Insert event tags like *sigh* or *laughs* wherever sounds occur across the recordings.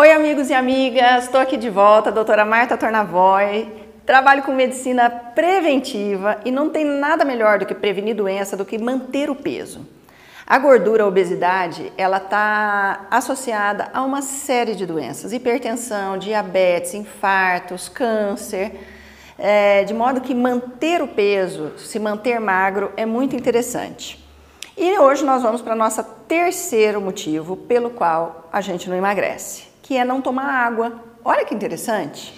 Oi, amigos e amigas, estou aqui de volta, doutora Marta Tornavoy. Trabalho com medicina preventiva e não tem nada melhor do que prevenir doença do que manter o peso. A gordura, a obesidade, ela está associada a uma série de doenças: hipertensão, diabetes, infartos, câncer. É, de modo que manter o peso, se manter magro, é muito interessante. E hoje nós vamos para nosso terceiro motivo pelo qual a gente não emagrece que é não tomar água. Olha que interessante.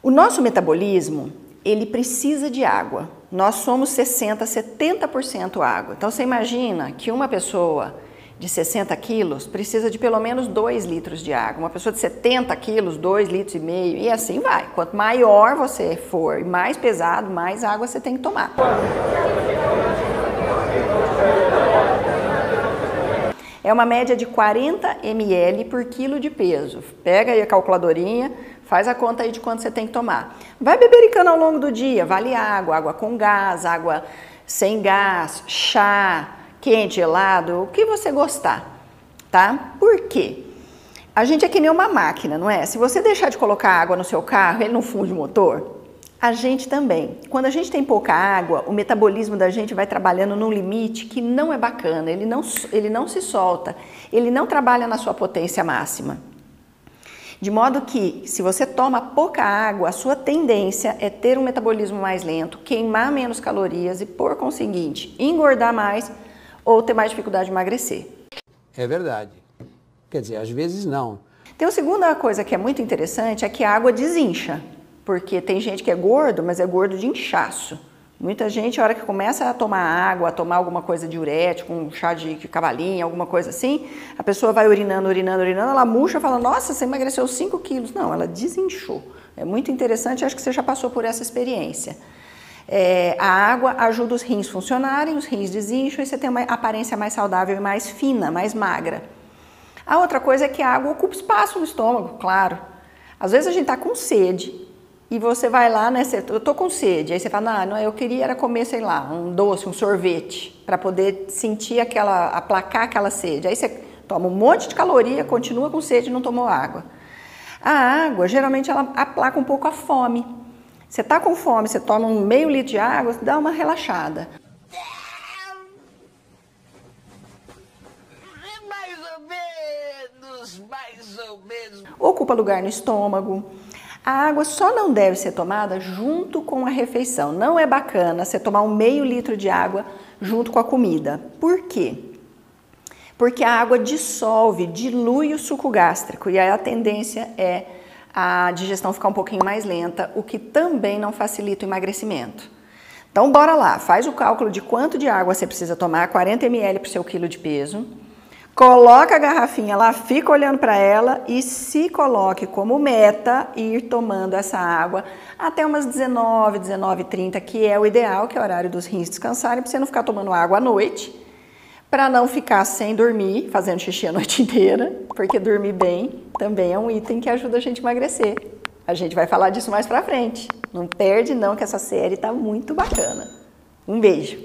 O nosso metabolismo, ele precisa de água. Nós somos 60, 70% água. Então você imagina que uma pessoa de 60 quilos precisa de pelo menos 2 litros de água. Uma pessoa de 70 quilos, 2 litros e meio, e assim vai. Quanto maior você for e mais pesado, mais água você tem que tomar. É uma média de 40 ml por quilo de peso. Pega aí a calculadorinha, faz a conta aí de quanto você tem que tomar. Vai bebericando ao longo do dia, vale água, água com gás, água sem gás, chá, quente, gelado, o que você gostar, tá? Por quê? A gente é que nem uma máquina, não é? Se você deixar de colocar água no seu carro, ele não funde o motor? A gente também. Quando a gente tem pouca água, o metabolismo da gente vai trabalhando num limite que não é bacana, ele não, ele não se solta, ele não trabalha na sua potência máxima. De modo que, se você toma pouca água, a sua tendência é ter um metabolismo mais lento, queimar menos calorias e, por conseguinte, engordar mais ou ter mais dificuldade de emagrecer. É verdade. Quer dizer, às vezes não. Tem uma segunda coisa que é muito interessante, é que a água desincha. Porque tem gente que é gordo, mas é gordo de inchaço. Muita gente, a hora que começa a tomar água, a tomar alguma coisa diurético, um chá de cavalinha, alguma coisa assim, a pessoa vai urinando, urinando, urinando, ela murcha e fala, nossa, você emagreceu 5 quilos. Não, ela desinchou. É muito interessante, acho que você já passou por essa experiência. É, a água ajuda os rins funcionarem, os rins desincham e você tem uma aparência mais saudável e mais fina, mais magra. A outra coisa é que a água ocupa espaço no estômago, claro. Às vezes a gente está com sede e você vai lá, né? Você, eu tô com sede. Aí você fala, não, não, eu queria era comer, sei lá, um doce, um sorvete, para poder sentir aquela, aplacar aquela sede. Aí você toma um monte de caloria, continua com sede e não tomou água. A água, geralmente, ela aplaca um pouco a fome. Você está com fome, você toma um meio litro de água, dá uma relaxada. Mais ou menos, mais ou menos. Ocupa lugar no estômago. A água só não deve ser tomada junto com a refeição. Não é bacana você tomar um meio litro de água junto com a comida. Por quê? Porque a água dissolve, dilui o suco gástrico e aí a tendência é a digestão ficar um pouquinho mais lenta, o que também não facilita o emagrecimento. Então, bora lá, faz o cálculo de quanto de água você precisa tomar, 40 ml por seu quilo de peso. Coloca a garrafinha lá, fica olhando para ela e se coloque como meta ir tomando essa água até umas 19, 19 30, que é o ideal, que é o horário dos rins descansarem, para você não ficar tomando água à noite para não ficar sem dormir, fazendo xixi a noite *laughs* inteira, porque dormir bem também é um item que ajuda a gente a emagrecer. A gente vai falar disso mais pra frente. Não perde não que essa série tá muito bacana. Um beijo.